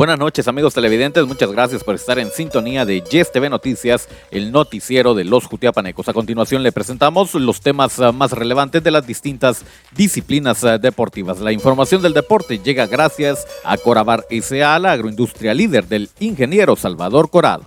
Buenas noches amigos televidentes, muchas gracias por estar en sintonía de Yes TV Noticias, el noticiero de los Jutiapanecos. A continuación le presentamos los temas ah, más relevantes de las distintas disciplinas ah, deportivas. La información del deporte llega gracias a Corabar S.A., la agroindustria líder del ingeniero Salvador Corado.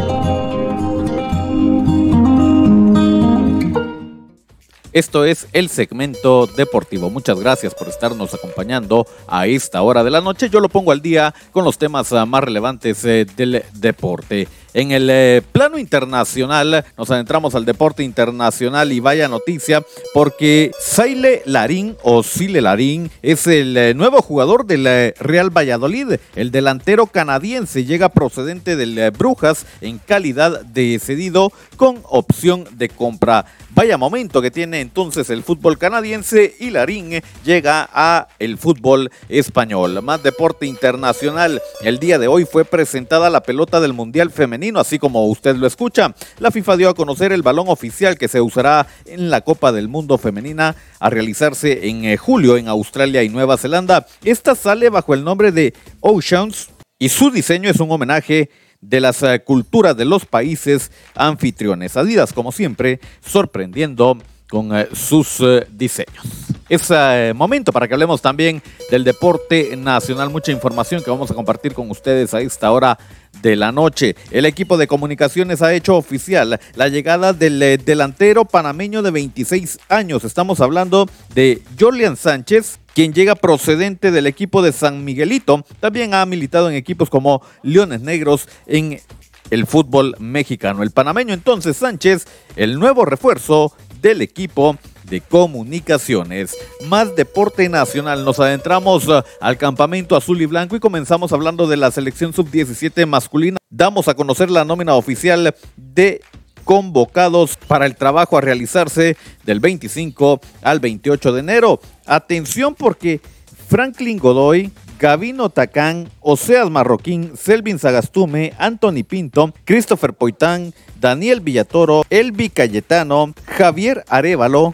Esto es el segmento deportivo. Muchas gracias por estarnos acompañando a esta hora de la noche. Yo lo pongo al día con los temas ah, más relevantes eh, del deporte. En el eh, plano internacional, nos adentramos al deporte internacional y vaya noticia, porque Saile Larín o Sile Larín es el eh, nuevo jugador del Real Valladolid. El delantero canadiense llega procedente del Brujas en calidad de cedido con opción de compra. Vaya momento que tiene entonces el fútbol canadiense y Larín llega a el fútbol español. Más deporte internacional. El día de hoy fue presentada la pelota del Mundial Femenino, así como usted lo escucha. La FIFA dio a conocer el balón oficial que se usará en la Copa del Mundo Femenina a realizarse en eh, julio en Australia y Nueva Zelanda. Esta sale bajo el nombre de Oceans y su diseño es un homenaje de las eh, culturas de los países anfitriones. Adidas, como siempre, sorprendiendo con eh, sus eh, diseños. Es momento para que hablemos también del deporte nacional. Mucha información que vamos a compartir con ustedes a esta hora de la noche. El equipo de comunicaciones ha hecho oficial la llegada del delantero panameño de 26 años. Estamos hablando de Julian Sánchez, quien llega procedente del equipo de San Miguelito. También ha militado en equipos como Leones Negros en el fútbol mexicano. El panameño entonces Sánchez, el nuevo refuerzo del equipo de comunicaciones. Más deporte nacional. Nos adentramos uh, al campamento azul y blanco y comenzamos hablando de la selección sub-17 masculina. Damos a conocer la nómina oficial de convocados para el trabajo a realizarse del 25 al 28 de enero. Atención porque Franklin Godoy, Gavino Tacán, Oseas Marroquín, Selvin Sagastume, Anthony Pinto, Christopher Poitán, Daniel Villatoro, Elvi Cayetano, Javier Arevalo,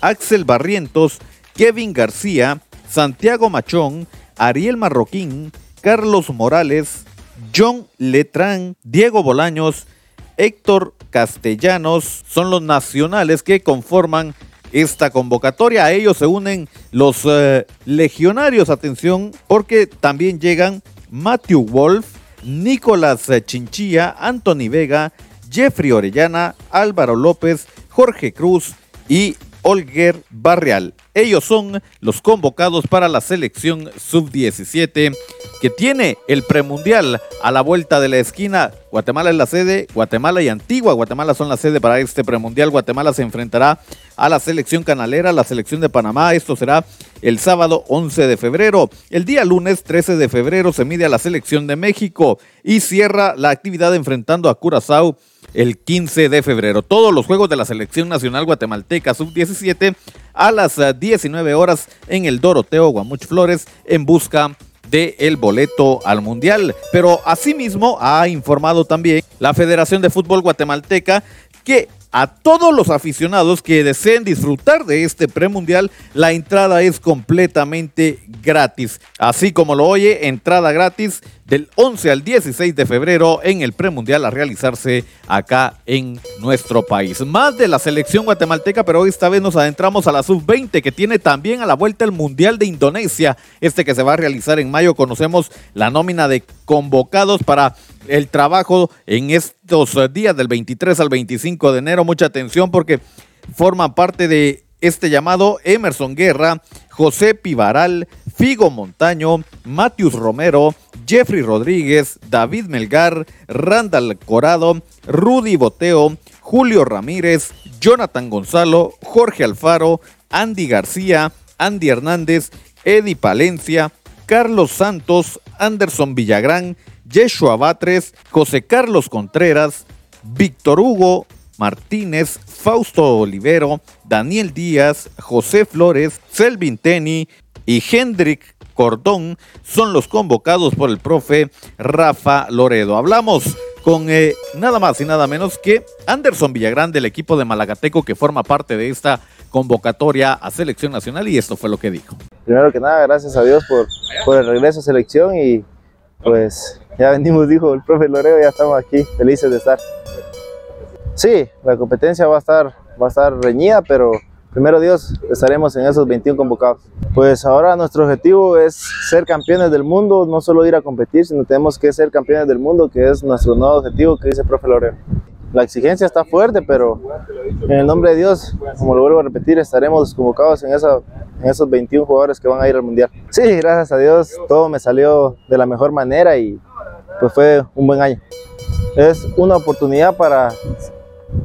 Axel Barrientos, Kevin García, Santiago Machón, Ariel Marroquín, Carlos Morales, John Letrán, Diego Bolaños, Héctor Castellanos son los nacionales que conforman esta convocatoria. A ellos se unen los eh, legionarios, atención, porque también llegan Matthew Wolf, Nicolás Chinchilla, Anthony Vega, Jeffrey Orellana, Álvaro López, Jorge Cruz y Olger Barrial. Ellos son los convocados para la selección sub-17 que tiene el premundial a la vuelta de la esquina. Guatemala es la sede, Guatemala y Antigua Guatemala son la sede para este premundial. Guatemala se enfrentará a la selección canalera, la selección de Panamá. Esto será el sábado 11 de febrero. El día lunes 13 de febrero se mide a la selección de México y cierra la actividad enfrentando a Curazao el 15 de febrero. Todos los juegos de la selección nacional guatemalteca sub-17 a las 19 horas en el Doroteo Guamuch Flores en busca de el boleto al Mundial. Pero asimismo ha informado también la Federación de Fútbol Guatemalteca que a todos los aficionados que deseen disfrutar de este premundial, la entrada es completamente gratis. Así como lo oye, entrada gratis del 11 al 16 de febrero en el premundial a realizarse acá en nuestro país. Más de la selección guatemalteca, pero esta vez nos adentramos a la sub-20 que tiene también a la vuelta el Mundial de Indonesia, este que se va a realizar en mayo. Conocemos la nómina de convocados para el trabajo en estos días del 23 al 25 de enero. Mucha atención porque forman parte de este llamado Emerson Guerra, José Pivaral, Figo Montaño, Matius Romero, Jeffrey Rodríguez, David Melgar, Randall Corado, Rudy Boteo, Julio Ramírez, Jonathan Gonzalo, Jorge Alfaro, Andy García, Andy Hernández, Eddie Palencia, Carlos Santos, Anderson Villagrán, Yeshua Batres, José Carlos Contreras, Víctor Hugo Martínez, Fausto Olivero, Daniel Díaz, José Flores, Selvin Teni y Hendrik Cordón son los convocados por el profe Rafa Loredo. Hablamos con eh, nada más y nada menos que Anderson Villagrán del equipo de Malagateco que forma parte de esta convocatoria a selección nacional y esto fue lo que dijo. Primero que nada, gracias a Dios por, el regreso a selección y pues ya venimos, dijo el profe Loredo, ya estamos aquí, felices de estar. Sí, la competencia va a estar, va a estar reñida, pero primero Dios estaremos en esos 21 convocados. Pues ahora nuestro objetivo es ser campeones del mundo, no solo ir a competir, sino tenemos que ser campeones del mundo, que es nuestro nuevo objetivo que dice el profe Loreno. La exigencia está fuerte, pero en el nombre de Dios, como lo vuelvo a repetir, estaremos convocados en, esa, en esos 21 jugadores que van a ir al Mundial. Sí, gracias a Dios, todo me salió de la mejor manera y pues fue un buen año. Es una oportunidad para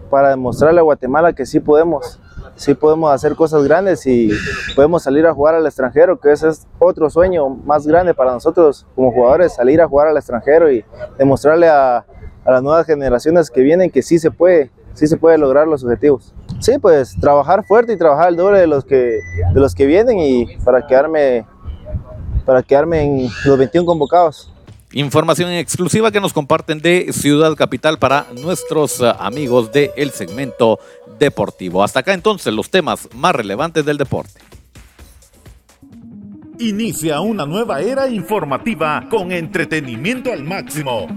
para demostrarle a Guatemala que sí podemos, sí podemos hacer cosas grandes y podemos salir a jugar al extranjero, que ese es otro sueño más grande para nosotros como jugadores, salir a jugar al extranjero y demostrarle a, las nuevas generaciones que vienen que sí se puede, sí se puede lograr los objetivos. Sí, pues trabajar fuerte y trabajar el doble de los que, de los que vienen y para quedarme, para quedarme en los 21 convocados. Información exclusiva que nos comparten de Ciudad Capital para nuestros eh, amigos del el segmento deportivo. Hasta acá entonces los temas más relevantes del deporte. Inicia una nueva era informativa con entretenimiento al máximo.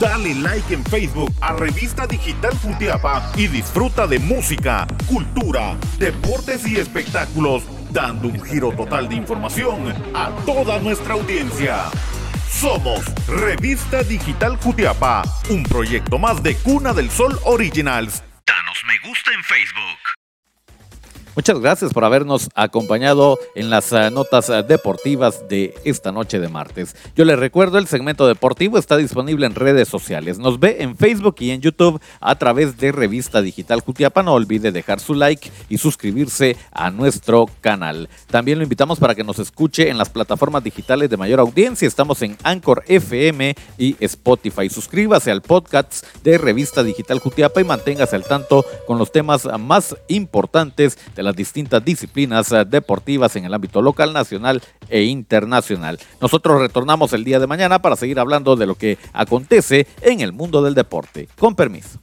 Dale like en Facebook a Revista Digital Futiapa y disfruta de música, cultura, deportes y espectáculos dando un giro total de información a toda nuestra audiencia. Somos Revista Digital Jutiapa, un proyecto más de Cuna del Sol Originals. Danos me gusta en Facebook. Muchas gracias por habernos acompañado en las uh, notas uh, deportivas de esta noche de martes. Yo les recuerdo, el segmento deportivo está disponible en redes sociales. Nos ve en Facebook y en YouTube a través de Revista Digital Jutiapa. No olvide dejar su like y suscribirse a nuestro canal. También lo invitamos para que nos escuche en las plataformas digitales de mayor audiencia. Estamos en Anchor FM y Spotify. Suscríbase al podcast de Revista Digital Jutiapa y manténgase al tanto con los temas más importantes de las distintas disciplinas eh, deportivas en el ámbito local, nacional e internacional. Nosotros retornamos el día de mañana para seguir hablando de lo que acontece en el mundo del deporte. Con permiso.